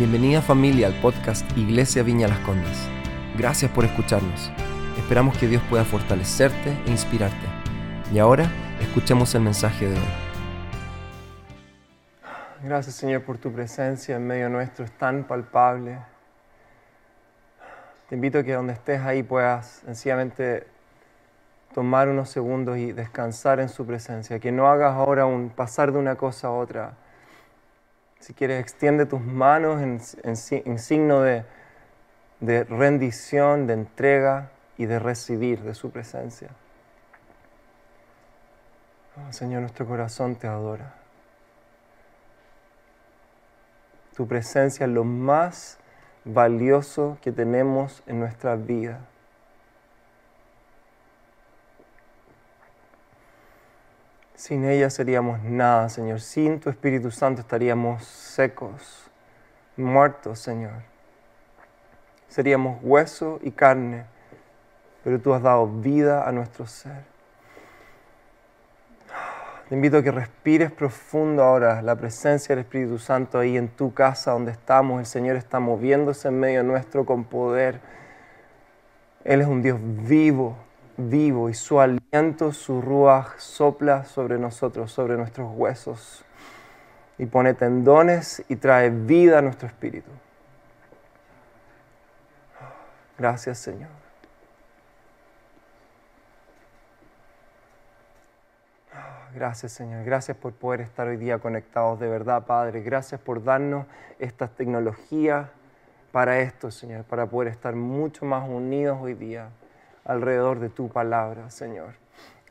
Bienvenida familia al podcast Iglesia Viña Las Condes. Gracias por escucharnos. Esperamos que Dios pueda fortalecerte e inspirarte. Y ahora escuchemos el mensaje de hoy. Gracias Señor por tu presencia en medio nuestro, es tan palpable. Te invito a que donde estés ahí puedas sencillamente tomar unos segundos y descansar en su presencia, que no hagas ahora un pasar de una cosa a otra. Si quieres, extiende tus manos en, signo de, de rendición, de entrega y de recibir de su presencia. Oh, Señor, nuestro corazón te adora. Tu presencia es lo más valioso que tenemos en nuestra vida. Sin ella seríamos nada, Señor. Sin tu Espíritu Santo estaríamos secos, muertos, Señor. Seríamos hueso y carne, pero tú has dado vida a nuestro ser. Te invito a que respires profundo ahora la presencia del Espíritu Santo ahí en tu casa donde estamos. El Señor está moviéndose en medio nuestro con poder. Él es un Dios vivo, vivo y su aliento, su ruaj sopla sobre nosotros, sobre nuestros huesos y pone tendones y trae vida a nuestro espíritu. Gracias Señor. Gracias Señor, gracias por poder estar hoy día conectados de verdad Padre, gracias por darnos estas tecnologías para esto Señor, para poder estar mucho más unidos hoy día alrededor de tu palabra, Señor.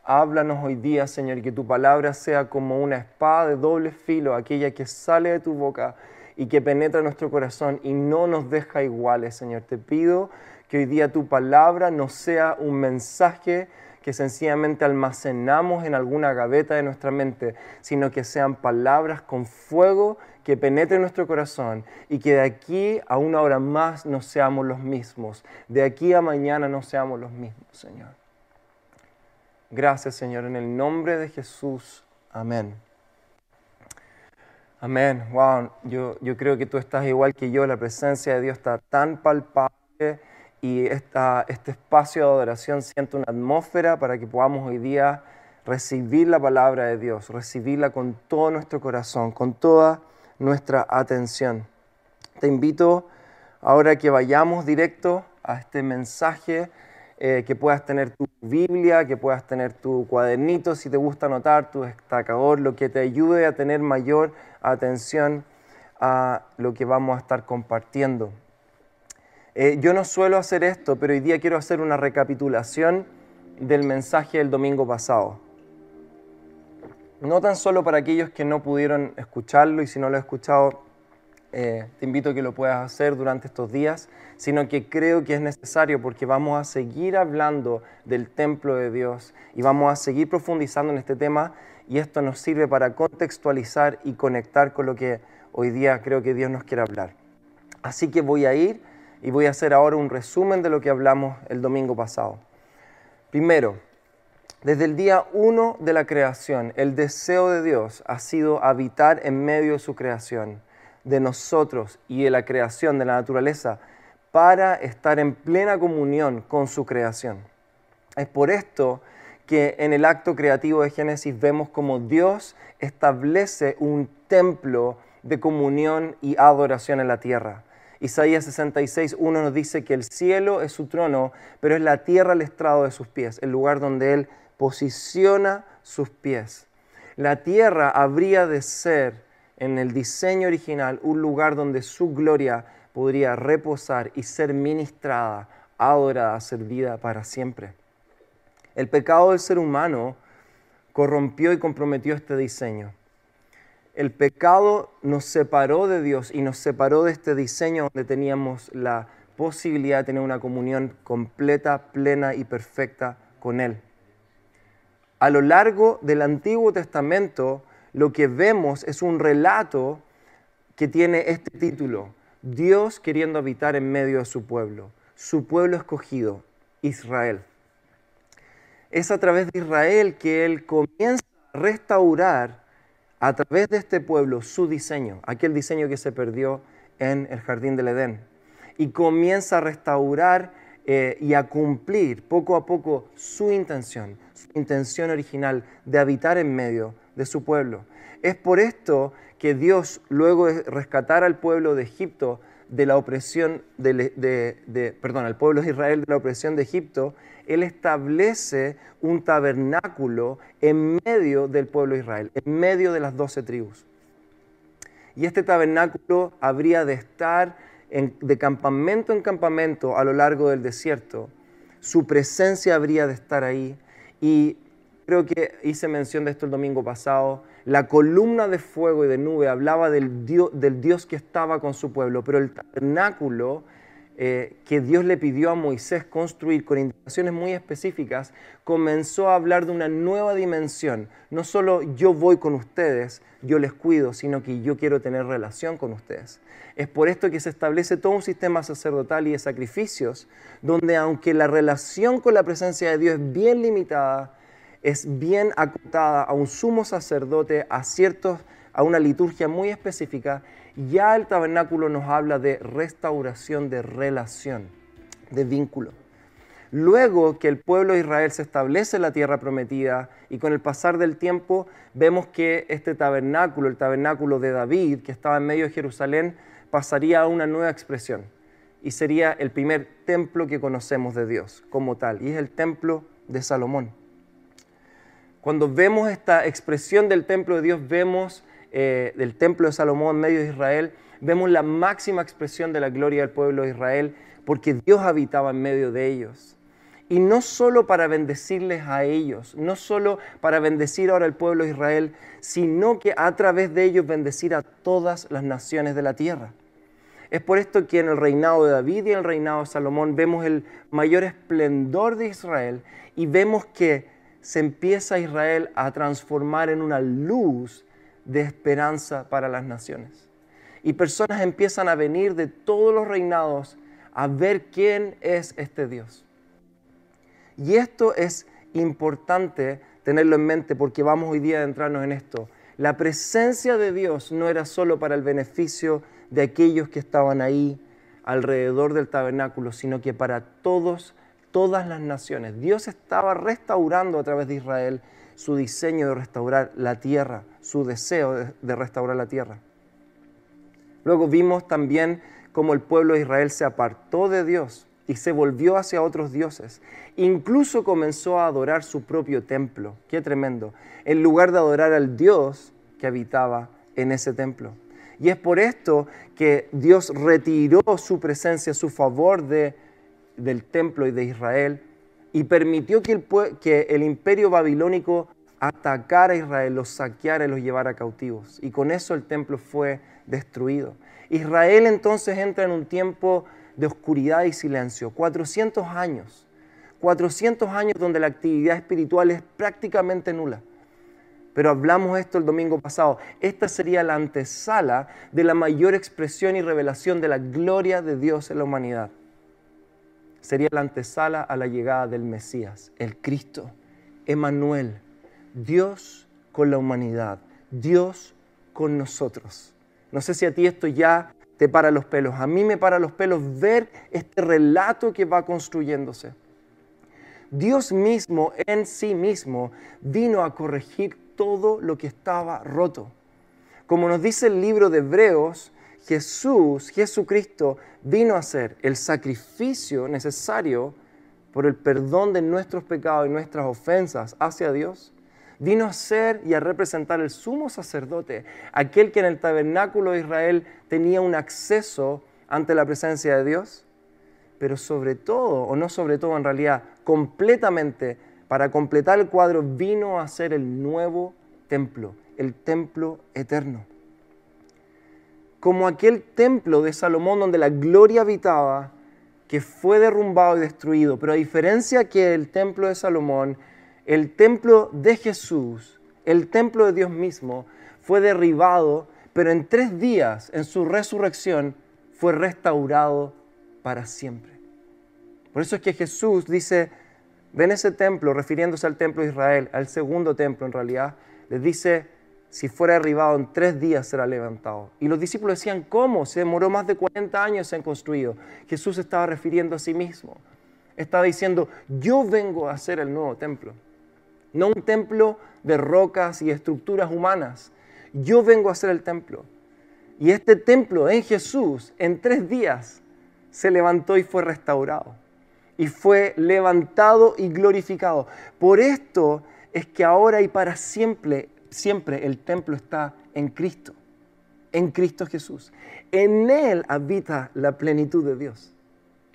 Háblanos hoy día, Señor, y que tu palabra sea como una espada de doble filo, aquella que sale de tu boca y que penetra nuestro corazón y no nos deja iguales, Señor. Te pido que hoy día tu palabra no sea un mensaje que sencillamente almacenamos en alguna gaveta de nuestra mente, sino que sean palabras con fuego que penetren nuestro corazón y que de aquí a una hora más no seamos los mismos, de aquí a mañana no seamos los mismos, Señor. Gracias, Señor, en el nombre de Jesús. Amén. Amén. Wow, yo, yo creo que tú estás igual que yo, la presencia de Dios está tan palpable y este espacio de adoración siente una atmósfera para que podamos hoy día recibir la palabra de Dios, recibirla con todo nuestro corazón, con toda nuestra atención. Te invito ahora que vayamos directo a este mensaje, eh, que puedas tener tu Biblia, que puedas tener tu cuadernito, si te gusta anotar, tu destacador, lo que te ayude a tener mayor atención a lo que vamos a estar compartiendo. Eh, yo no suelo hacer esto, pero hoy día quiero hacer una recapitulación del mensaje del domingo pasado. No tan solo para aquellos que no pudieron escucharlo y si no lo has escuchado, eh, te invito a que lo puedas hacer durante estos días, sino que creo que es necesario porque vamos a seguir hablando del templo de Dios y vamos a seguir profundizando en este tema y esto nos sirve para contextualizar y conectar con lo que hoy día creo que Dios nos quiere hablar. Así que voy a ir y voy a hacer ahora un resumen de lo que hablamos el domingo pasado. Primero, desde el día uno de la creación, el deseo de Dios ha sido habitar en medio de su creación, de nosotros y de la creación de la naturaleza, para estar en plena comunión con su creación. Es por esto que en el acto creativo de Génesis vemos como Dios establece un templo de comunión y adoración en la tierra. Isaías 66, 1 nos dice que el cielo es su trono, pero es la tierra el estrado de sus pies, el lugar donde Él posiciona sus pies. La tierra habría de ser, en el diseño original, un lugar donde su gloria podría reposar y ser ministrada, adorada, servida para siempre. El pecado del ser humano corrompió y comprometió este diseño el pecado nos separó de Dios y nos separó de este diseño donde teníamos la posibilidad de tener una comunión completa, plena y perfecta con Él. A lo largo del Antiguo Testamento, lo que vemos es un relato que tiene este título, Dios queriendo habitar en medio de su pueblo, su pueblo escogido, Israel. Es a través de Israel que Él comienza a restaurar a través de este pueblo su diseño, aquel diseño que se perdió en el jardín del Edén y comienza a restaurar eh, y a cumplir poco a poco su intención, su intención original de habitar en medio de su pueblo. Es por esto que Dios, luego de rescatar al pueblo de Egipto de la opresión, de, perdón, al pueblo de Israel de la opresión de Egipto, Él establece un tabernáculo en medio del pueblo de Israel, en medio de las doce tribus. Y este tabernáculo habría de estar de campamento en campamento a lo largo del desierto. Su presencia habría de estar ahí. Y creo que hice mención de esto el domingo pasado. La columna de fuego y de nube hablaba del Dios, del Dios que estaba con su pueblo, pero el tabernáculo eh, que Dios le pidió a Moisés construir con indicaciones muy específicas, comenzó a hablar de una nueva dimensión. No solo yo voy con ustedes, yo les cuido, sino que yo quiero tener relación con ustedes. Es por esto que se establece todo un sistema sacerdotal y de sacrificios, donde aunque la relación con la presencia de Dios es bien limitada, es bien acotada a un sumo sacerdote, a ciertos, a una liturgia muy específica, ya el tabernáculo nos habla de restauración de relación, de vínculo. Luego que el pueblo de Israel se establece en la tierra prometida y con el pasar del tiempo vemos que este tabernáculo, el tabernáculo de David, que estaba en medio de Jerusalén, pasaría a una nueva expresión y sería el primer templo que conocemos de Dios como tal, y es el templo de Salomón. Cuando vemos esta expresión del templo de Dios, vemos eh, del templo de Salomón en medio de Israel, vemos la máxima expresión de la gloria del pueblo de Israel, porque Dios habitaba en medio de ellos. Y no solo para bendecirles a ellos, no solo para bendecir ahora al pueblo de Israel, sino que a través de ellos bendecir a todas las naciones de la tierra. Es por esto que en el reinado de David y en el reinado de Salomón vemos el mayor esplendor de Israel y vemos que se empieza Israel a transformar en una luz de esperanza para las naciones. Y personas empiezan a venir de todos los reinados a ver quién es este Dios. Y esto es importante tenerlo en mente porque vamos hoy día a adentrarnos en esto. La presencia de Dios no era solo para el beneficio de aquellos que estaban ahí alrededor del tabernáculo, sino que para todos, todas las naciones. Dios estaba restaurando a través de Israel su diseño de restaurar la tierra, su deseo de, restaurar la tierra. Luego vimos también cómo el pueblo de Israel se apartó de Dios y se volvió hacia otros dioses. Incluso comenzó a adorar su propio templo. Qué tremendo. En lugar de adorar al Dios que habitaba en ese templo. Y es por esto que Dios retiró su presencia, su favor de, del templo y de Israel y permitió que el, que el imperio babilónico atacara a Israel, los saqueara y los llevara cautivos. Y con eso el templo fue destruido. Israel entonces entra en un tiempo de oscuridad y silencio, 400 años, 400 años donde la actividad espiritual es prácticamente nula. Pero hablamos esto el domingo pasado. Esta sería la antesala de la mayor expresión y revelación de la gloria de Dios en la humanidad sería la antesala a la llegada del Mesías, el Cristo, Emanuel, Dios con la humanidad, Dios con nosotros. No sé si a ti esto ya te para los pelos, a mí me para los pelos ver este relato que va construyéndose. Dios mismo en sí mismo vino a corregir todo lo que estaba roto. Como nos dice el libro de Hebreos, Jesús, Jesucristo, vino a ser el sacrificio necesario por el perdón de nuestros pecados y nuestras ofensas hacia Dios. Vino a ser y a representar el sumo sacerdote, aquel que en el tabernáculo de Israel tenía un acceso ante la presencia de Dios, pero sobre todo, o no sobre todo en realidad, completamente, para completar el cuadro, vino a ser el nuevo templo, el templo eterno como aquel templo de Salomón donde la gloria habitaba, que fue derrumbado y destruido. Pero a diferencia que el templo de Salomón, el templo de Jesús, el templo de Dios mismo, fue derribado, pero en tres días, en su resurrección, fue restaurado para siempre. Por eso es que Jesús dice, ven ese templo, refiriéndose al templo de Israel, al segundo templo en realidad, les dice, si fuera derribado en tres días será levantado. Y los discípulos decían, ¿cómo? Se demoró más de 40 años en construido. Jesús estaba refiriendo a sí mismo. Estaba diciendo, yo vengo a hacer el nuevo templo. No un templo de rocas y estructuras humanas. Yo vengo a hacer el templo. Y este templo en Jesús, en tres días, se levantó y fue restaurado. Y fue levantado y glorificado. Por esto es que ahora y para siempre siempre el templo está en Cristo, en Cristo Jesús. En Él habita la plenitud de Dios.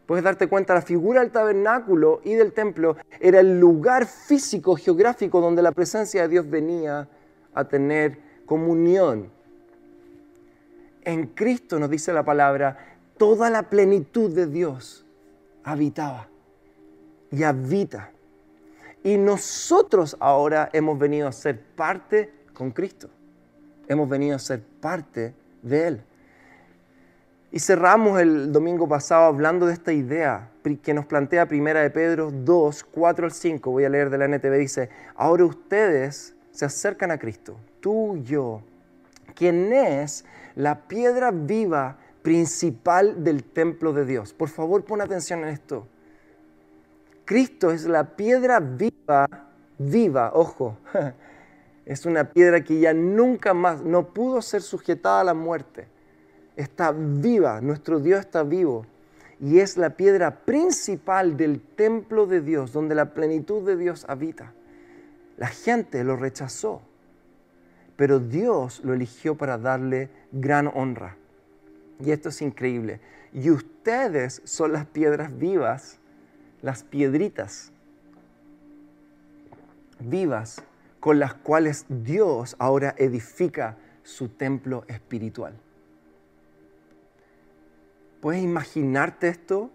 Puedes darte cuenta, la figura del tabernáculo y del templo era el lugar físico, geográfico, donde la presencia de Dios venía a tener comunión. En Cristo, nos dice la palabra, toda la plenitud de Dios habitaba y habita. Y nosotros ahora hemos venido a ser parte con Cristo. Hemos venido a ser parte de Él. Y cerramos el domingo pasado hablando de esta idea que nos plantea Primera de Pedro 2, 4 al 5. Voy a leer de la NTV. Dice, ahora ustedes se acercan a Cristo, tú y yo, quien es la piedra viva principal del templo de Dios. Por favor, pon atención en esto. Cristo es la piedra viva, viva, ojo. Es una piedra que ya nunca más, no pudo ser sujetada a la muerte. Está viva, nuestro Dios está vivo. Y es la piedra principal del templo de Dios, donde la plenitud de Dios habita. La gente lo rechazó, pero Dios lo eligió para darle gran honra. Y esto es increíble. Y ustedes son las piedras vivas las piedritas vivas con las cuales Dios ahora edifica su templo espiritual. ¿Puedes imaginarte esto?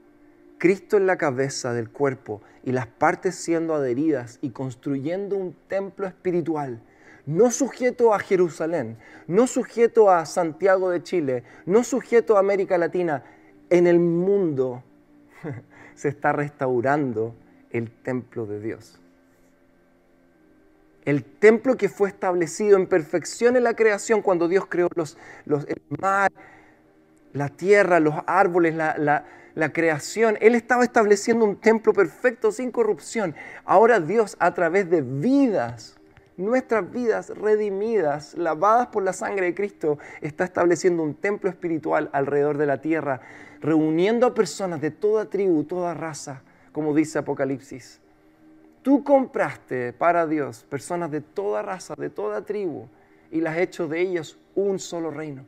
Cristo en la cabeza del cuerpo y las partes siendo adheridas y construyendo un templo espiritual, no sujeto a Jerusalén, no sujeto a Santiago de Chile, no sujeto a América Latina, en el mundo se está restaurando el templo de Dios. El templo que fue establecido en perfección en la creación cuando Dios creó los, el mar, la tierra, los árboles, la, la creación. Él estaba estableciendo un templo perfecto sin corrupción. Ahora Dios a través de vidas, nuestras vidas redimidas, lavadas por la sangre de Cristo, está estableciendo un templo espiritual alrededor de la tierra reuniendo a personas de toda tribu, toda raza, como dice Apocalipsis. Tú compraste para Dios personas de toda raza, de toda tribu, y las has hecho de ellos un solo reino.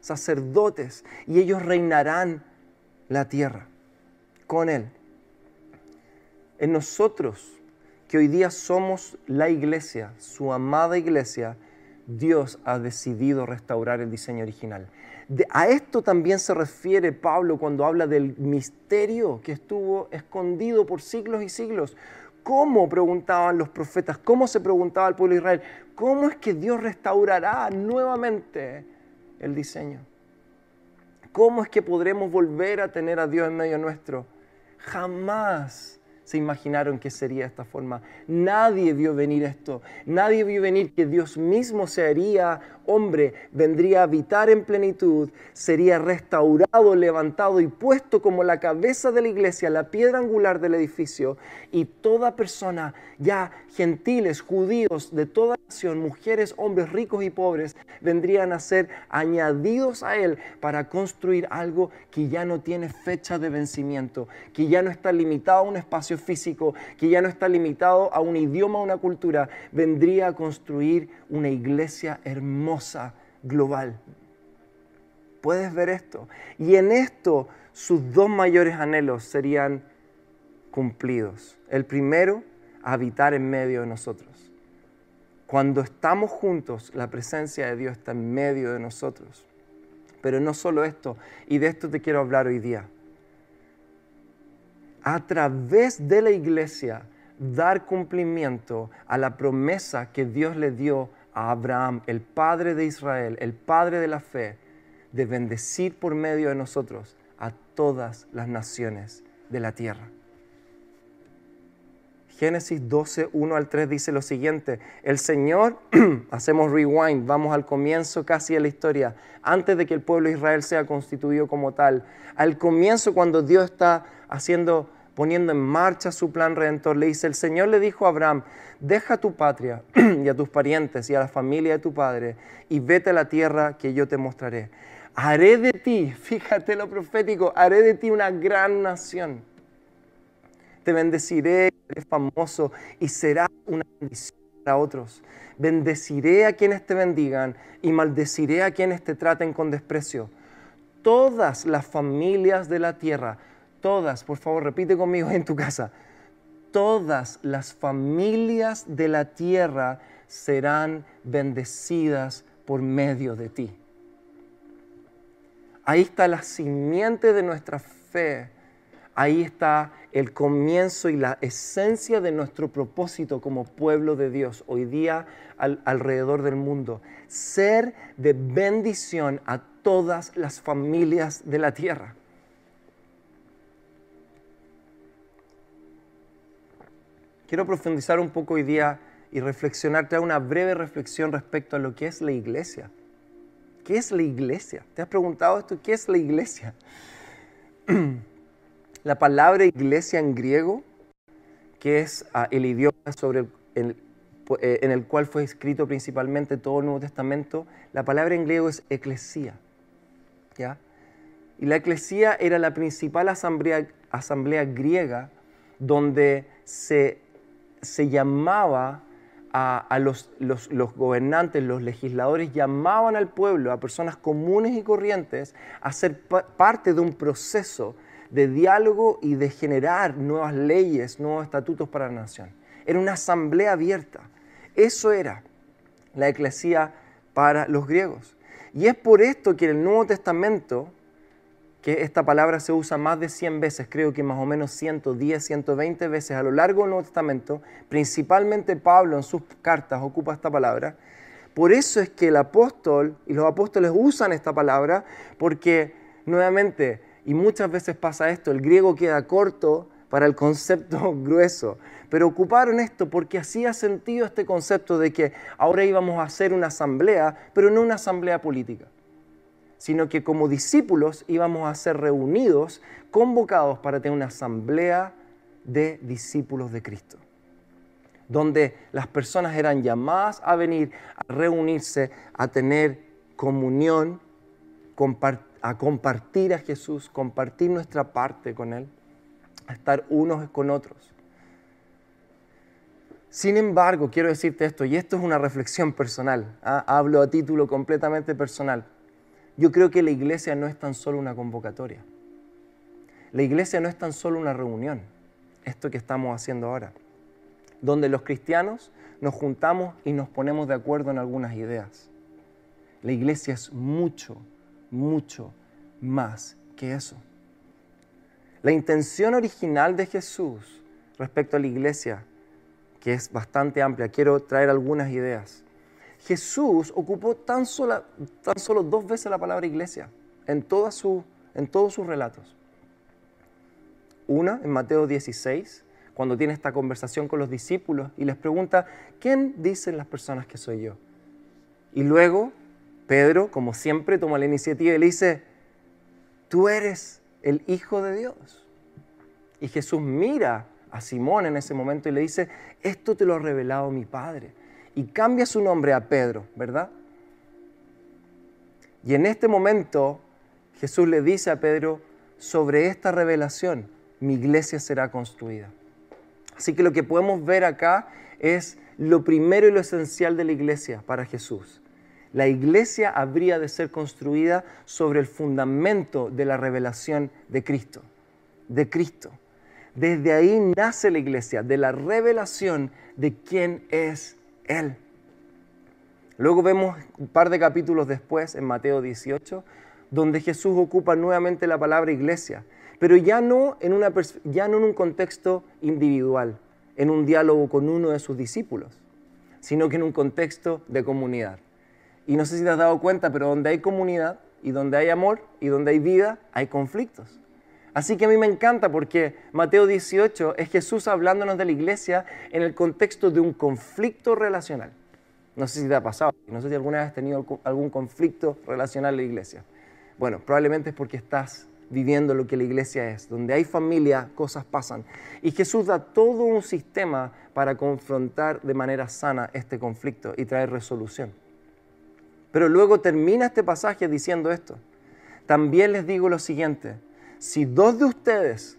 Sacerdotes, y ellos reinarán la tierra con Él. En nosotros, que hoy día somos la iglesia, su amada iglesia, Dios ha decidido restaurar el diseño original a esto también se refiere Pablo cuando habla del misterio que estuvo escondido por siglos y siglos. ¿Cómo preguntaban los profetas? ¿Cómo se preguntaba el pueblo de Israel? ¿Cómo es que Dios restaurará nuevamente el diseño? ¿Cómo es que podremos volver a tener a Dios en medio nuestro? Jamás se imaginaron que sería esta forma. Nadie vio venir esto. Nadie vio venir que Dios mismo se haría hombre, vendría a habitar en plenitud, sería restaurado, levantado y puesto como la cabeza de la iglesia, la piedra angular del edificio. Y toda persona, ya gentiles, judíos, de toda nación, mujeres, hombres, ricos y pobres, vendrían a ser añadidos a Él para construir algo que ya no tiene fecha de vencimiento, que ya no está limitado a un espacio físico, que ya no está limitado a un idioma, a una cultura, vendría a construir una iglesia hermosa, global. ¿Puedes ver esto? Y en esto sus dos mayores anhelos serían cumplidos. El primero, habitar en medio de nosotros. Cuando estamos juntos, la presencia de Dios está en medio de nosotros. Pero no solo esto, y de esto te quiero hablar hoy día a través de la iglesia dar cumplimiento a la promesa que Dios le dio Abraham, el padre de Israel, el padre de la fe, de bendecir por medio de nosotros a todas las naciones de la tierra. Génesis 12, 1 al 3 dice lo siguiente, el Señor, hacemos rewind, vamos al comienzo casi de la historia, antes de que el pueblo de Israel sea constituido como tal, al comienzo cuando Dios está haciendo, poniendo en marcha su plan redentor, le dice, el Señor le dijo a Abraham, deja tu patria y a tus parientes y a la familia de tu padre y vete a la tierra que yo te mostraré. Haré de ti, fíjate lo profético, haré de ti una gran nación te bendeciré, eres famoso y será una bendición para otros. Bendeciré a quienes te bendigan y maldeciré a quienes te traten con desprecio. Todas las familias de la tierra, todas, por favor, repite conmigo en tu casa, todas las familias de la tierra serán bendecidas por medio de ti. Ahí está la simiente de nuestra fe Ahí está el comienzo y la esencia de nuestro propósito como pueblo de Dios hoy día alrededor del mundo. Ser de bendición a todas las familias de la tierra. Quiero profundizar un poco hoy día y reflexionar, traer una breve reflexión respecto a lo que es la iglesia. ¿Qué es la iglesia? ¿Te has preguntado esto? ¿Qué es la iglesia? La palabra iglesia en griego, que es ah, el idioma sobre el, eh, en el cual fue escrito principalmente todo el Nuevo Testamento, la palabra en griego es eclesía. ¿ya? Y la eclesía era la principal asamblea, asamblea griega donde se, se llamaba a, los, los, gobernantes, los legisladores, llamaban al pueblo, a personas comunes y corrientes, a ser parte de un proceso de diálogo y de generar nuevas leyes, nuevos estatutos para la nación. Era una asamblea abierta. Eso era la eclesía para los griegos. Y es por esto que en el Nuevo Testamento, que esta palabra se usa más de 100 veces, creo que más o menos 110, 120 veces a lo largo del Nuevo Testamento, principalmente Pablo en sus cartas ocupa esta palabra. Por eso es que el apóstol y los apóstoles usan esta palabra, porque nuevamente y muchas veces pasa esto, el griego queda corto para el concepto grueso. Pero ocuparon esto porque hacía sentido este concepto de que ahora íbamos a hacer una asamblea, pero no una asamblea política, sino que como discípulos íbamos a ser reunidos, convocados para tener una asamblea de discípulos de Cristo, donde las personas eran llamadas a venir, a reunirse, a tener comunión, a compartir a Jesús, compartir nuestra parte con Él, a estar unos con otros. Sin embargo, quiero decirte esto, y esto es una reflexión personal, ¿ah? hablo a título completamente personal. Yo creo que la iglesia no es tan solo una convocatoria. La iglesia no es tan solo una reunión, esto que estamos haciendo ahora, donde los cristianos nos juntamos y nos ponemos de acuerdo en algunas ideas. La iglesia es mucho, mucho más que eso. La intención original de Jesús respecto a la iglesia, que es bastante amplia, quiero traer algunas ideas. Jesús ocupó tan, tan solo dos veces la palabra iglesia en, su, en todos sus relatos. Una en Mateo 16, cuando tiene esta conversación con los discípulos y les pregunta, ¿quién dicen las personas que soy yo? Y luego Pedro, como siempre, toma la iniciativa y le dice, tú eres el Hijo de Dios. Y Jesús mira a Simón en ese momento y le dice, esto te lo ha revelado mi Padre. Y cambia su nombre a Pedro, ¿verdad? Y en este momento Jesús le dice a Pedro, sobre esta revelación mi iglesia será construida. Así que lo que podemos ver acá es lo primero y lo esencial de la iglesia para Jesús la iglesia habría de ser construida sobre el fundamento de la revelación de Cristo, de Cristo. Desde ahí nace la iglesia, de la revelación de quién es Él. Luego vemos un par de capítulos después, en Mateo 18, donde Jesús ocupa nuevamente la palabra iglesia, pero ya no en, ya no en un contexto individual, en un diálogo con uno de sus discípulos, sino que en un contexto de comunidad. Y no sé si te has dado cuenta, pero donde hay comunidad y donde hay amor y donde hay vida, hay conflictos. Así que a mí me encanta porque Mateo 18 es Jesús hablándonos de la iglesia en el contexto de un conflicto relacional. No sé si te ha pasado, no sé si alguna vez has tenido algún conflicto relacional en la iglesia. Bueno, probablemente es porque estás viviendo lo que la iglesia es. Donde hay familia, cosas pasan. Y Jesús da todo un sistema para confrontar de manera sana este conflicto y traer resolución. Pero luego termina este pasaje diciendo esto. También les digo lo siguiente, si dos de ustedes,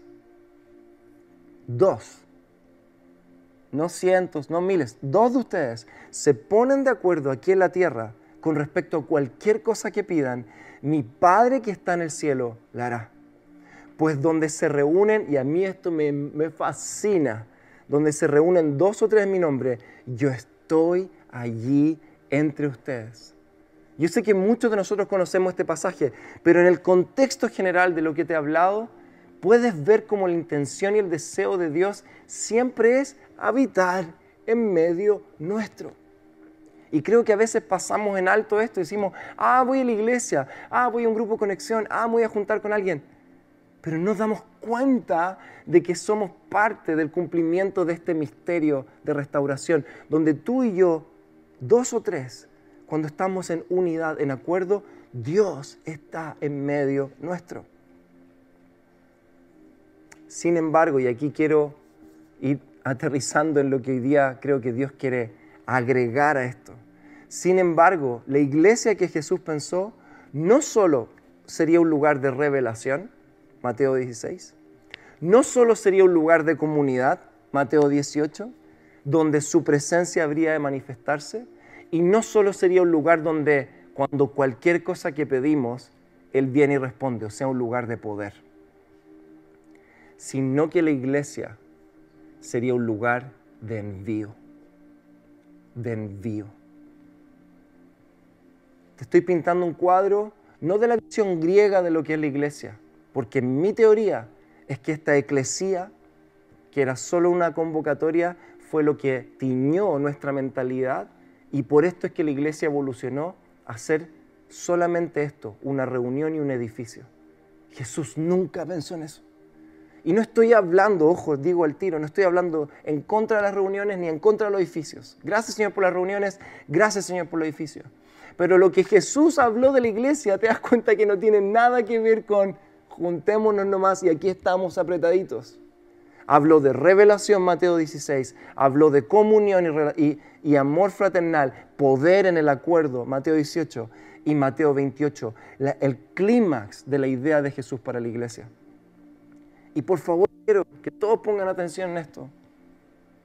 dos, no cientos, no miles, dos de ustedes se ponen de acuerdo aquí en la tierra con respecto a cualquier cosa que pidan, mi Padre que está en el cielo la hará. Pues donde se reúnen, y a mí esto me, fascina, donde se reúnen dos o tres en mi nombre, yo estoy allí entre ustedes. Yo sé que muchos de nosotros conocemos este pasaje, pero en el contexto general de lo que te he hablado, puedes ver cómo la intención y el deseo de Dios siempre es habitar en medio nuestro. Y creo que a veces pasamos en alto esto decimos, ah, voy a la iglesia, ah, voy a un grupo de conexión, ah, voy a juntar con alguien. Pero no damos cuenta de que somos parte del cumplimiento de este misterio de restauración, donde tú y yo, dos o tres, cuando estamos en unidad, en acuerdo, Dios está en medio nuestro. Sin embargo, y aquí quiero ir aterrizando en lo que hoy día creo que Dios quiere agregar a esto. Sin embargo, la iglesia que Jesús pensó no solo sería un lugar de revelación, Mateo 16, no solo sería un lugar de comunidad, Mateo 18, donde su presencia habría de manifestarse, y no solo sería un lugar donde cuando cualquier cosa que pedimos, Él viene y responde, o sea, un lugar de poder, sino que la iglesia sería un lugar de envío, de envío. Te estoy pintando un cuadro no de la visión griega de lo que es la iglesia, porque mi teoría es que esta eclesía, que era solo una convocatoria, fue lo que tiñó nuestra mentalidad y por esto es que la iglesia evolucionó a ser solamente esto, una reunión y un edificio. Jesús nunca pensó en eso. Y no estoy hablando, ojo, digo al tiro, no estoy hablando en contra de las reuniones ni en contra de los edificios. Gracias Señor por las reuniones, gracias Señor por los edificios. Pero lo que Jesús habló de la iglesia, te das cuenta que no tiene nada que ver con juntémonos nomás y aquí estamos apretaditos habló de revelación, Mateo 16, habló de comunión y, amor fraternal, poder en el acuerdo, Mateo 18 y Mateo 28, el clímax de la idea de Jesús para la iglesia. Y por favor, quiero que todos pongan atención en esto.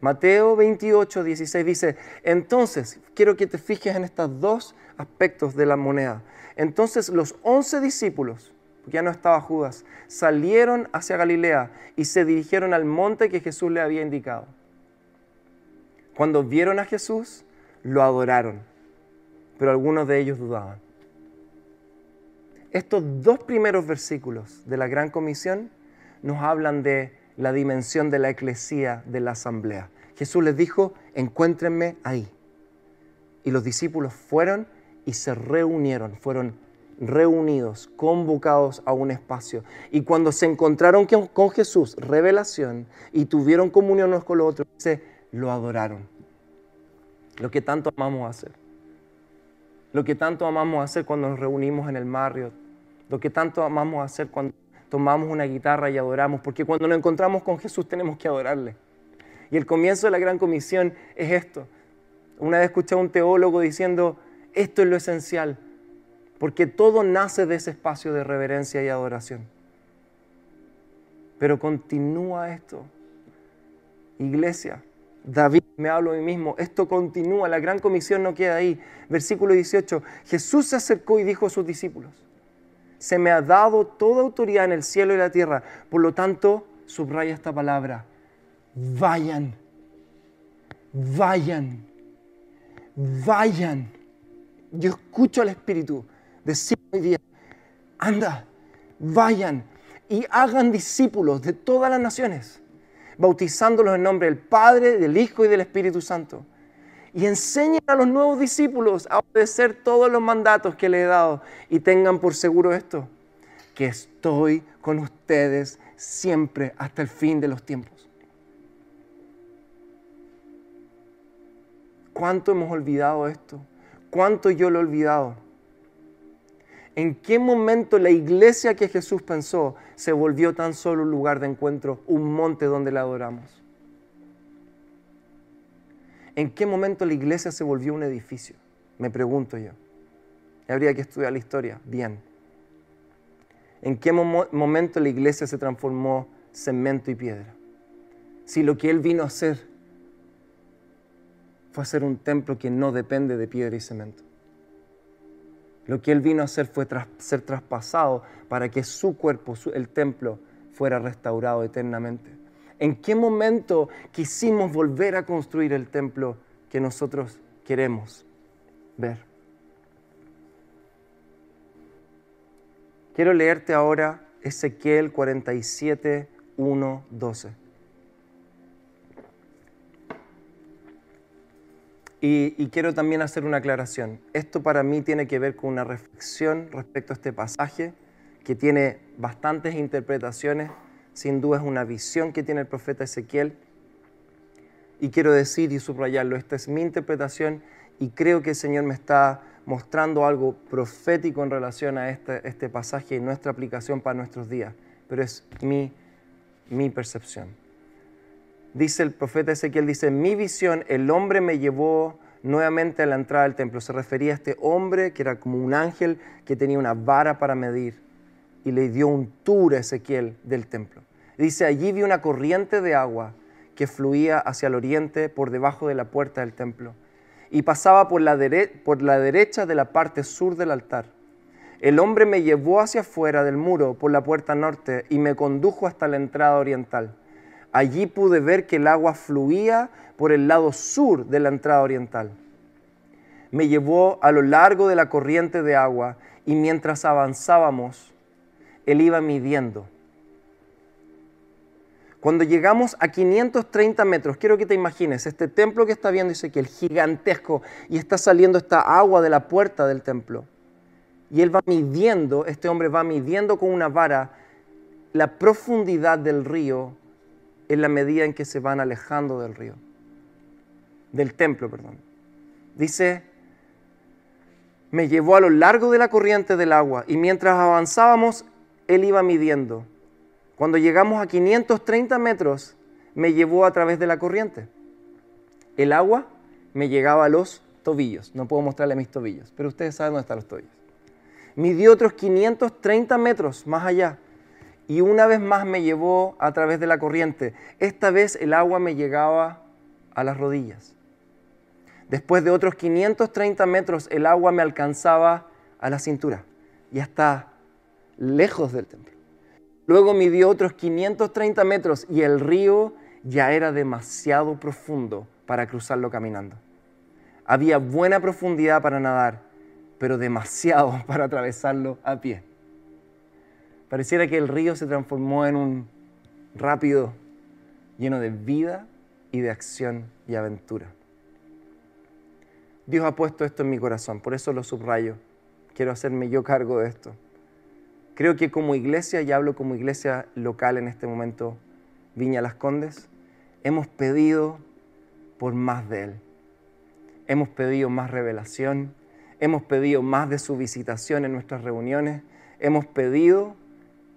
Mateo 28, 16 dice, entonces, quiero que te fijes en estos dos aspectos de la moneda. Entonces los once discípulos ya no estaba Judas, salieron hacia Galilea y se dirigieron al monte que Jesús le había indicado. Cuando vieron a Jesús, lo adoraron, pero algunos de ellos dudaban. Estos dos primeros versículos de la Gran Comisión nos hablan de la dimensión de la eclesía, de la asamblea. Jesús les dijo, encuéntrenme ahí. Y los discípulos fueron y se reunieron, fueron reunidos, convocados a un espacio. Y cuando se encontraron con Jesús, revelación, y tuvieron comunión unos con los otros, se lo adoraron. Lo que tanto amamos hacer. Lo que tanto amamos hacer cuando nos reunimos en el Marriott. Lo que tanto amamos hacer cuando tomamos una guitarra y adoramos. Porque cuando nos encontramos con Jesús tenemos que adorarle. Y el comienzo de la gran comisión es esto. Una vez escuché a un teólogo diciendo, esto es lo esencial porque todo nace de ese espacio de reverencia y adoración. Pero continúa esto. Iglesia, David, me hablo a mí mismo, esto continúa, la gran comisión no queda ahí. Versículo 18, Jesús se acercó y dijo a sus discípulos, se me ha dado toda autoridad en el cielo y la tierra, por lo tanto, subraya esta palabra, vayan, vayan, vayan. Yo escucho al Espíritu decir hoy día, anda, vayan y hagan discípulos de todas las naciones, bautizándolos en nombre del Padre, del Hijo y del Espíritu Santo. Y enseñen a los nuevos discípulos a obedecer todos los mandatos que les he dado. Y tengan por seguro esto, que estoy con ustedes siempre hasta el fin de los tiempos. ¿Cuánto hemos olvidado esto? ¿Cuánto yo lo he olvidado? ¿En qué momento la iglesia que Jesús pensó se volvió tan solo un lugar de encuentro, un monte donde la adoramos? ¿En qué momento la iglesia se volvió un edificio? Me pregunto yo. Habría que estudiar la historia bien. ¿En qué momento la iglesia se transformó cemento y piedra? Si lo que Él vino a hacer fue hacer un templo que no depende de piedra y cemento. Lo que Él vino a hacer fue ser traspasado para que su cuerpo, el templo, fuera restaurado eternamente. ¿En qué momento quisimos volver a construir el templo que nosotros queremos ver? Quiero leerte ahora Ezequiel 47, 1, 12. Y, quiero también hacer una aclaración. Esto para mí tiene que ver con una reflexión respecto a este pasaje que tiene bastantes interpretaciones. Sin duda es una visión que tiene el profeta Ezequiel. Y quiero decir y subrayarlo, esta es mi interpretación y creo que el Señor me está mostrando algo profético en relación a este, este pasaje y nuestra aplicación para nuestros días. Pero es mi, mi percepción dice el profeta Ezequiel, dice, mi visión, el hombre me llevó nuevamente a la entrada del templo. Se refería a este hombre que era como un ángel que tenía una vara para medir y le dio un tour a Ezequiel del templo. Dice, allí vi una corriente de agua que fluía hacia el oriente por debajo de la puerta del templo y pasaba por la, por la derecha de la parte sur del altar. El hombre me llevó hacia afuera del muro por la puerta norte y me condujo hasta la entrada oriental Allí pude ver que el agua fluía por el lado sur de la entrada oriental. Me llevó a lo largo de la corriente de agua y mientras avanzábamos, él iba midiendo. Cuando llegamos a 530 metros, quiero que te imagines, este templo que está viendo dice que el gigantesco y está saliendo esta agua de la puerta del templo. Y él va midiendo, este hombre va midiendo con una vara la profundidad del río en la medida en que se van alejando del río, del templo, perdón. Dice, me llevó a lo largo de la corriente del agua y mientras avanzábamos, él iba midiendo. Cuando llegamos a 530 metros, me llevó a través de la corriente. El agua me llegaba a los tobillos. No puedo mostrarle mis tobillos, pero ustedes saben dónde están los tobillos. Midió otros 530 metros más allá y una vez más me llevó a través de la corriente. Esta vez el agua me llegaba a las rodillas. Después de otros 530 metros el agua me alcanzaba a la cintura y hasta lejos del templo. Luego midió otros 530 metros y el río ya era demasiado profundo para cruzarlo caminando. Había buena profundidad para nadar, pero demasiado para atravesarlo a pie. Pareciera que el río se transformó en un rápido lleno de vida y de acción y aventura. Dios ha puesto esto en mi corazón, por eso lo subrayo. Quiero hacerme yo cargo de esto. Creo que como iglesia, y hablo como iglesia local en este momento, Viña Las Condes, hemos pedido por más de Él. Hemos pedido más revelación, hemos pedido más de su visitación en nuestras reuniones, hemos pedido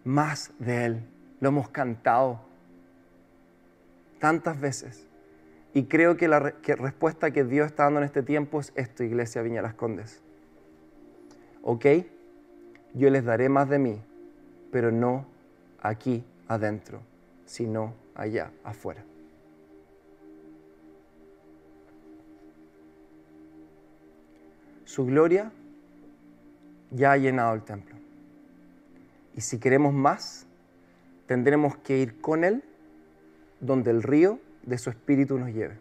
más de Él. Lo hemos cantado tantas veces. Y creo que la respuesta que Dios está dando en este tiempo es esto, Iglesia Viña Las Condes. ¿Ok? Yo les daré más de mí, pero no aquí adentro, sino allá afuera. Su gloria ya ha llenado el templo. Y si queremos más, tendremos que ir con Él donde el río de su espíritu nos lleve.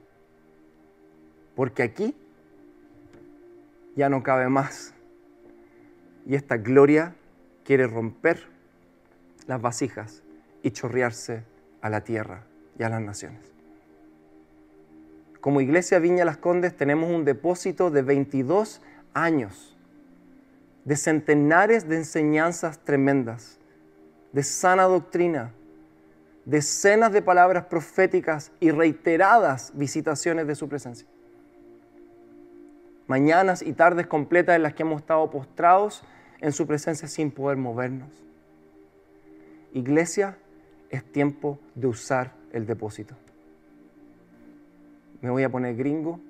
Porque aquí ya no cabe más. Y esta gloria quiere romper las vasijas y chorrearse a la tierra y a las naciones. Como Iglesia Viña Las Condes tenemos un depósito de 22 años de centenares de enseñanzas tremendas, de sana doctrina, decenas de palabras proféticas y reiteradas visitaciones de su presencia. Mañanas y tardes completas en las que hemos estado postrados en su presencia sin poder movernos. Iglesia, es tiempo de usar el depósito. Me voy a poner gringo.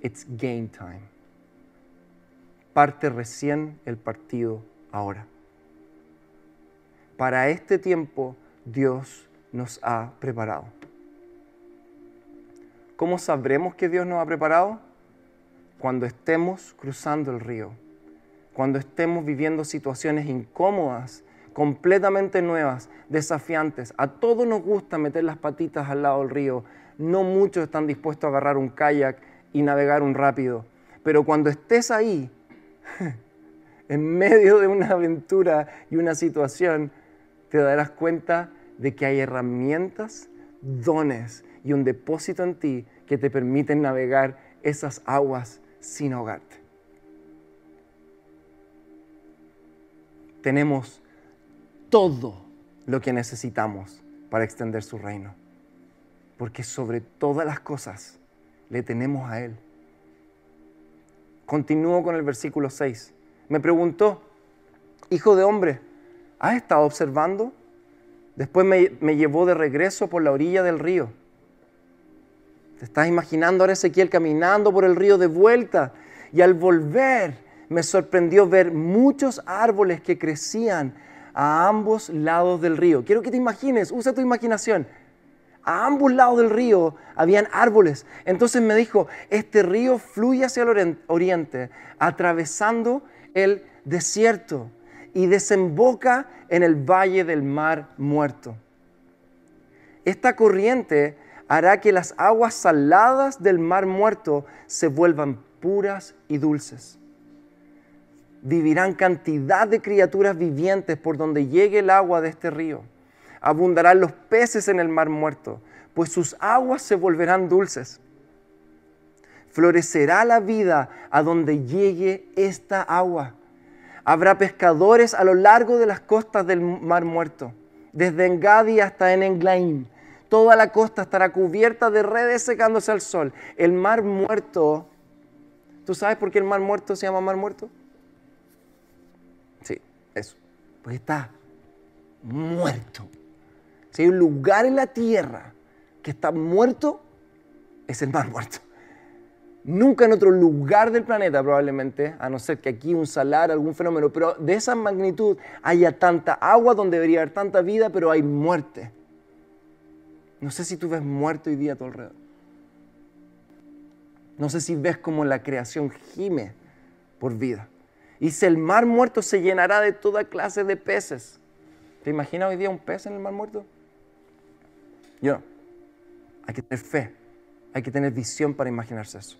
It's game time. Parte recién el partido ahora. Para este tiempo Dios nos ha preparado. ¿Cómo sabremos que Dios nos ha preparado? Cuando estemos cruzando el río, cuando estemos viviendo situaciones incómodas, completamente nuevas, desafiantes. A todos nos gusta meter las patitas al lado del río. No muchos están dispuestos a agarrar un kayak y navegar un rápido. Pero cuando estés ahí, en medio de una aventura y una situación, te darás cuenta de que hay herramientas, dones y un depósito en ti que te permiten navegar esas aguas sin ahogarte. Tenemos todo lo que necesitamos para extender su reino. Porque sobre todas las cosas le tenemos a Él. Continúo con el versículo 6. Me preguntó, hijo de hombre, ¿has estado observando? Después me, me, llevó de regreso por la orilla del río. ¿Te estás imaginando ahora Ezequiel caminando por el río de vuelta? Y al volver me sorprendió ver muchos árboles que crecían a ambos lados del río. Quiero que te imagines, usa tu imaginación. A ambos lados del río habían árboles. Entonces me dijo, este río fluye hacia el oriente, atravesando el desierto y desemboca en el valle del mar muerto. Esta corriente hará que las aguas saladas del mar muerto se vuelvan puras y dulces vivirán cantidad de criaturas vivientes por donde llegue el agua de este río. Abundarán los peces en el mar muerto, pues sus aguas se volverán dulces. Florecerá la vida a donde llegue esta agua. Habrá pescadores a lo largo de las costas del mar muerto, desde Engadi hasta en. Toda la costa estará cubierta de redes secándose al sol. El mar muerto, ¿tú sabes por qué el mar muerto se llama mar muerto? Eso. Porque está muerto. Si hay un lugar en la tierra que está muerto, es el mar muerto. Nunca en otro lugar del planeta probablemente, a no ser que aquí un salar, algún fenómeno, pero de esa magnitud haya tanta agua donde debería haber tanta vida, pero hay muerte. No sé si tú ves muerto hoy día a tu alrededor. No sé si ves como la creación gime por vida. Y si el mar muerto se llenará de toda clase de peces. ¿Te imaginas hoy día un pez en el mar muerto? Yo. Hay que tener fe, hay que tener visión para imaginarse eso.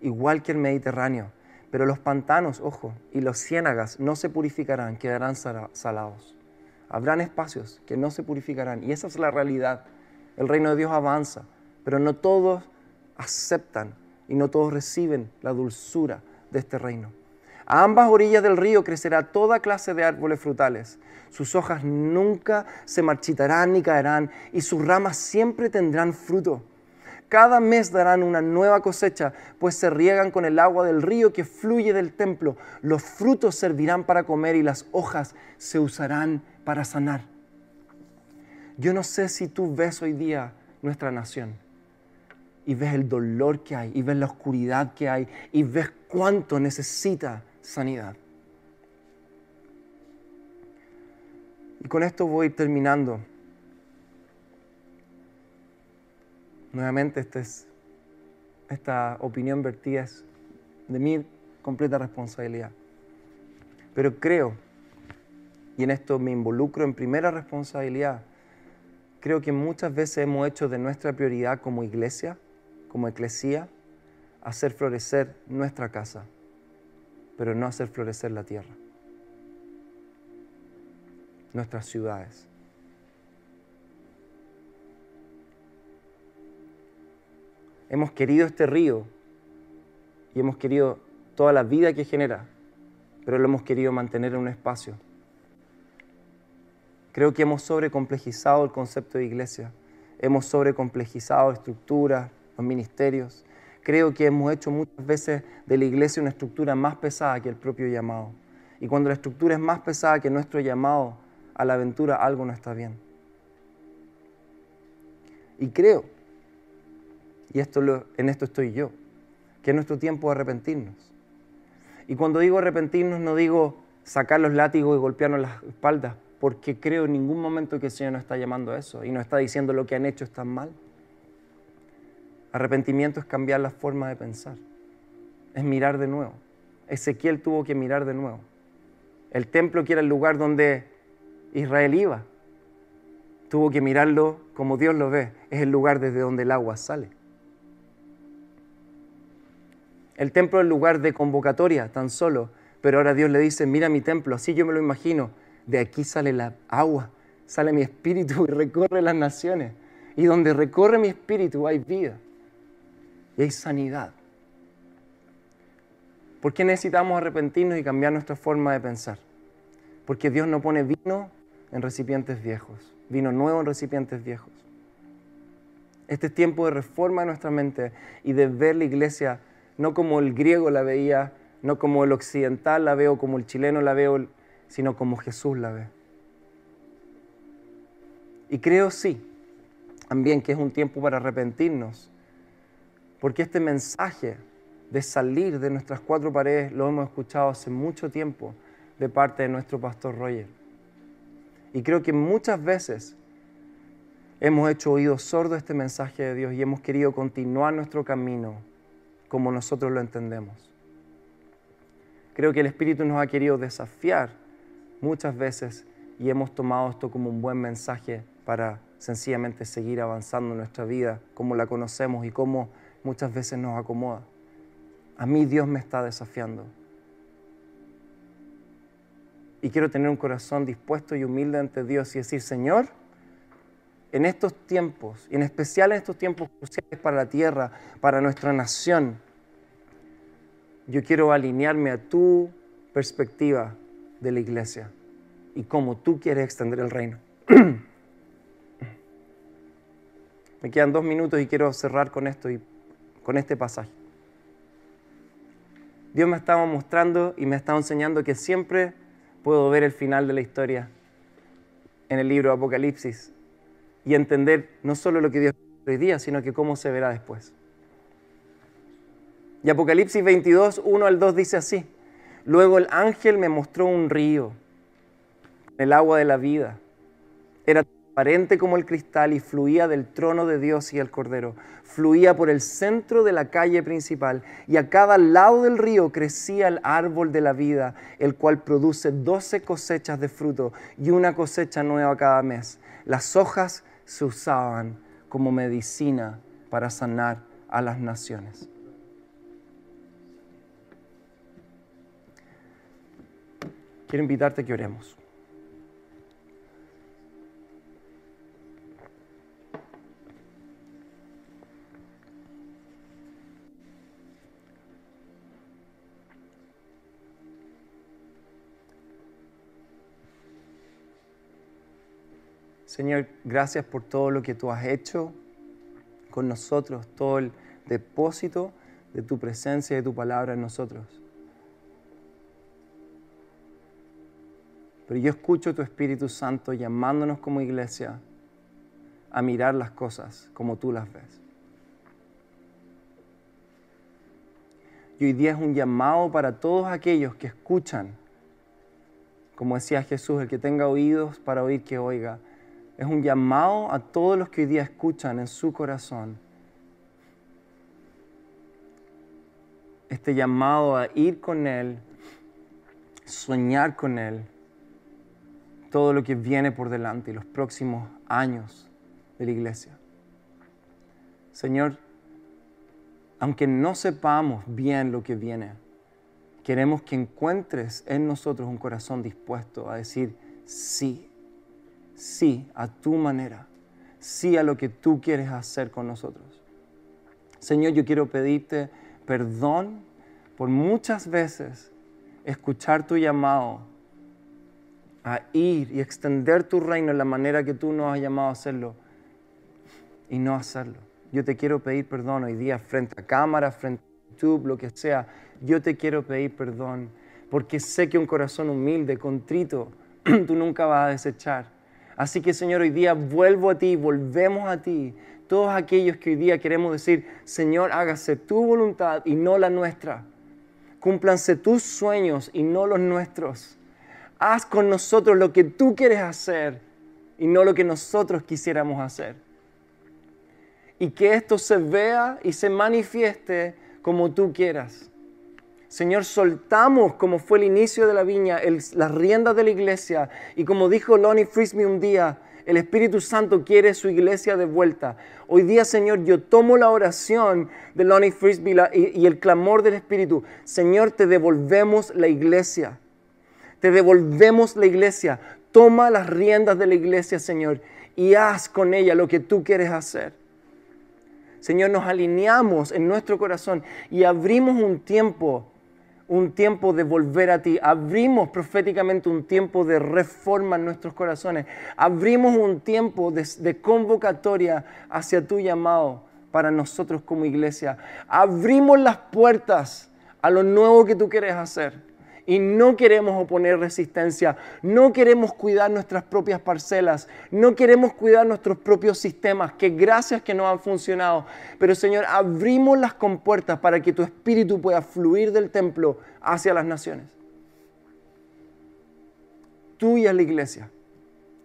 Igual que el Mediterráneo. Pero los pantanos, ojo, y los ciénagas no se purificarán, quedarán salados. Habrán espacios que no se purificarán. Y esa es la realidad. El reino de Dios avanza, pero no todos aceptan y no todos reciben la dulzura de este reino. A ambas orillas del río crecerá toda clase de árboles frutales. Sus hojas nunca se marchitarán ni caerán y sus ramas siempre tendrán fruto. Cada mes darán una nueva cosecha, pues se riegan con el agua del río que fluye del templo. Los frutos servirán para comer y las hojas se usarán para sanar. Yo no sé si tú ves hoy día nuestra nación y ves el dolor que hay y ves la oscuridad que hay y ves cuánto necesita sanidad. Y con esto voy terminando. Nuevamente, esta, es, esta opinión vertida es de mi completa responsabilidad. Pero creo, y en esto me involucro en primera responsabilidad, creo que muchas veces hemos hecho de nuestra prioridad como iglesia, como eclesía, hacer florecer nuestra casa pero no hacer florecer la tierra, nuestras ciudades. Hemos querido este río y hemos querido toda la vida que genera, pero lo hemos querido mantener en un espacio. Creo que hemos sobrecomplejizado el concepto de iglesia. Hemos sobrecomplejizado estructuras, los ministerios. Creo que hemos hecho muchas veces de la iglesia una estructura más pesada que el propio llamado. Y cuando la estructura es más pesada que nuestro llamado a la aventura, algo no está bien. Y creo, y esto en esto estoy yo, que es nuestro tiempo de arrepentirnos. Y cuando digo arrepentirnos, no digo sacar los látigos y golpearnos las espaldas, porque creo en ningún momento que el Señor nos está llamando a eso y nos está diciendo lo que han hecho está mal. Arrepentimiento es cambiar la forma de pensar, es mirar de nuevo. Ezequiel tuvo que mirar de nuevo. El templo, que era el lugar donde Israel iba, tuvo que mirarlo como Dios lo ve, es el lugar desde donde el agua sale. El templo es el lugar de convocatoria, tan solo, pero ahora Dios le dice, mira mi templo, así yo me lo imagino, de aquí sale la agua, sale mi espíritu y recorre las naciones. Y donde recorre mi espíritu hay vida y hay sanidad. ¿Por qué necesitamos arrepentirnos y cambiar nuestra forma de pensar? Porque Dios no pone vino en recipientes viejos, vino nuevo en recipientes viejos. Este es tiempo de reforma de nuestra mente y de ver la iglesia no como el griego la veía, no como el occidental la veo, como el chileno la veo, sino como Jesús la ve. Y creo sí, también que es un tiempo para arrepentirnos, porque este mensaje de salir de nuestras cuatro paredes lo hemos escuchado hace mucho tiempo de parte de nuestro pastor Roger. Y creo que muchas veces hemos hecho oídos sordos este mensaje de Dios y hemos querido continuar nuestro camino como nosotros lo entendemos. Creo que el Espíritu nos ha querido desafiar muchas veces y hemos tomado esto como un buen mensaje para sencillamente seguir avanzando en nuestra vida como la conocemos y como muchas veces nos acomoda. A mí Dios me está desafiando. Y quiero tener un corazón dispuesto y humilde ante Dios y decir, Señor, en estos tiempos, y en especial en estos tiempos cruciales para la tierra, para nuestra nación, yo quiero alinearme a tu perspectiva de la iglesia y cómo tú quieres extender el reino. Me quedan dos minutos y quiero cerrar con esto y con este pasaje. Dios me estaba mostrando y me estaba enseñando que siempre puedo ver el final de la historia en el libro Apocalipsis y entender no solo lo que Dios hoy día, sino que cómo se verá después. Y Apocalipsis 22, 1 al 2 dice así. Luego el ángel me mostró un río, el agua de la vida. Era transparente como el cristal y fluía del trono de Dios y el Cordero. Fluía por el centro de la calle principal y a cada lado del río crecía el árbol de la vida, el cual produce doce cosechas de fruto y una cosecha nueva cada mes. Las hojas se usaban como medicina para sanar a las naciones. Quiero invitarte a que oremos. Señor, gracias por todo lo que tú has hecho con nosotros, todo el depósito de tu presencia y de tu palabra en nosotros. Pero yo escucho tu Espíritu Santo llamándonos como iglesia a mirar las cosas como tú las ves. Y hoy día es un llamado para todos aquellos que escuchan, como decía Jesús, el que tenga oídos para oír que oiga es un llamado a todos los que hoy día escuchan en su corazón. Este llamado a ir con Él, soñar con Él, todo lo que viene por delante y los próximos años de la iglesia. Señor, aunque no sepamos bien lo que viene, queremos que encuentres en nosotros un corazón dispuesto a decir sí sí a tu manera, sí a lo que tú quieres hacer con nosotros. Señor, yo quiero pedirte perdón por muchas veces escuchar tu llamado a ir y extender tu reino en la manera que tú nos has llamado a hacerlo y no hacerlo. Yo te quiero pedir perdón hoy día frente a cámara, frente a YouTube, lo que sea. Yo te quiero pedir perdón porque sé que un corazón humilde, contrito, tú nunca vas a desechar. Así que Señor, hoy día vuelvo a ti, volvemos a ti. Todos aquellos que hoy día queremos decir, Señor, hágase tu voluntad y no la nuestra. Cúmplanse tus sueños y no los nuestros. Haz con nosotros lo que tú quieres hacer y no lo que nosotros quisiéramos hacer. Y que esto se vea y se manifieste como tú quieras. Señor, soltamos como fue el inicio de la viña, las riendas de la iglesia. Y como dijo Lonnie Frisbee un día, el Espíritu Santo quiere su iglesia de vuelta. Hoy día, Señor, yo tomo la oración de Lonnie Frisbee y, y el clamor del Espíritu. Señor, te devolvemos la iglesia. Te devolvemos la iglesia. Toma las riendas de la iglesia, Señor, y haz con ella lo que tú quieres hacer. Señor, nos alineamos en nuestro corazón y abrimos un tiempo un tiempo de volver a ti. Abrimos proféticamente un tiempo de reforma en nuestros corazones. Abrimos un tiempo de, convocatoria hacia tu llamado para nosotros como iglesia. Abrimos las puertas a lo nuevo que tú quieres hacer y no queremos oponer resistencia, no queremos cuidar nuestras propias parcelas, no queremos cuidar nuestros propios sistemas, que gracias que no han funcionado. Pero Señor, abrimos las compuertas para que tu espíritu pueda fluir del templo hacia las naciones. Tuya es la iglesia.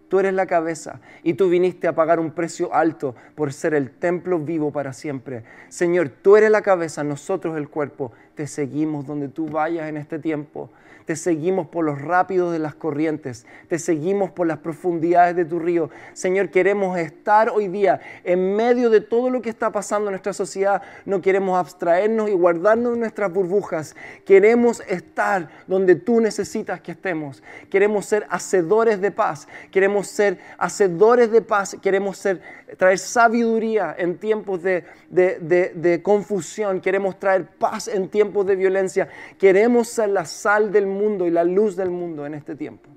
Tú eres la cabeza y tú viniste a pagar un precio alto por ser el templo vivo para siempre. Señor, tú eres la cabeza, nosotros el cuerpo. Te seguimos donde tú vayas en este tiempo. Te seguimos por los rápidos de las corrientes. Te seguimos por las profundidades de tu río. Señor, queremos estar hoy día en medio de todo lo que está pasando en nuestra sociedad. No queremos abstraernos y guardarnos nuestras burbujas. Queremos estar donde tú necesitas que estemos. Queremos ser hacedores de paz. Queremos ser hacedores de paz. Queremos ser, traer sabiduría en tiempos de, de confusión. Queremos traer paz en tiempos de violencia. Queremos ser la sal del mundo y la luz del mundo en este tiempo.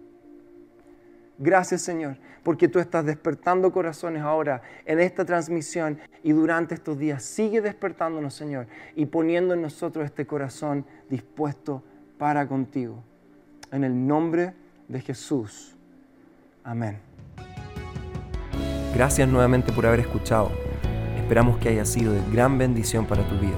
Gracias Señor, porque tú estás despertando corazones ahora en esta transmisión y durante estos días. Sigue despertándonos Señor y poniendo en nosotros este corazón dispuesto para contigo. En el nombre de Jesús. Amén. Gracias nuevamente por haber escuchado. Esperamos que haya sido de gran bendición para tu vida.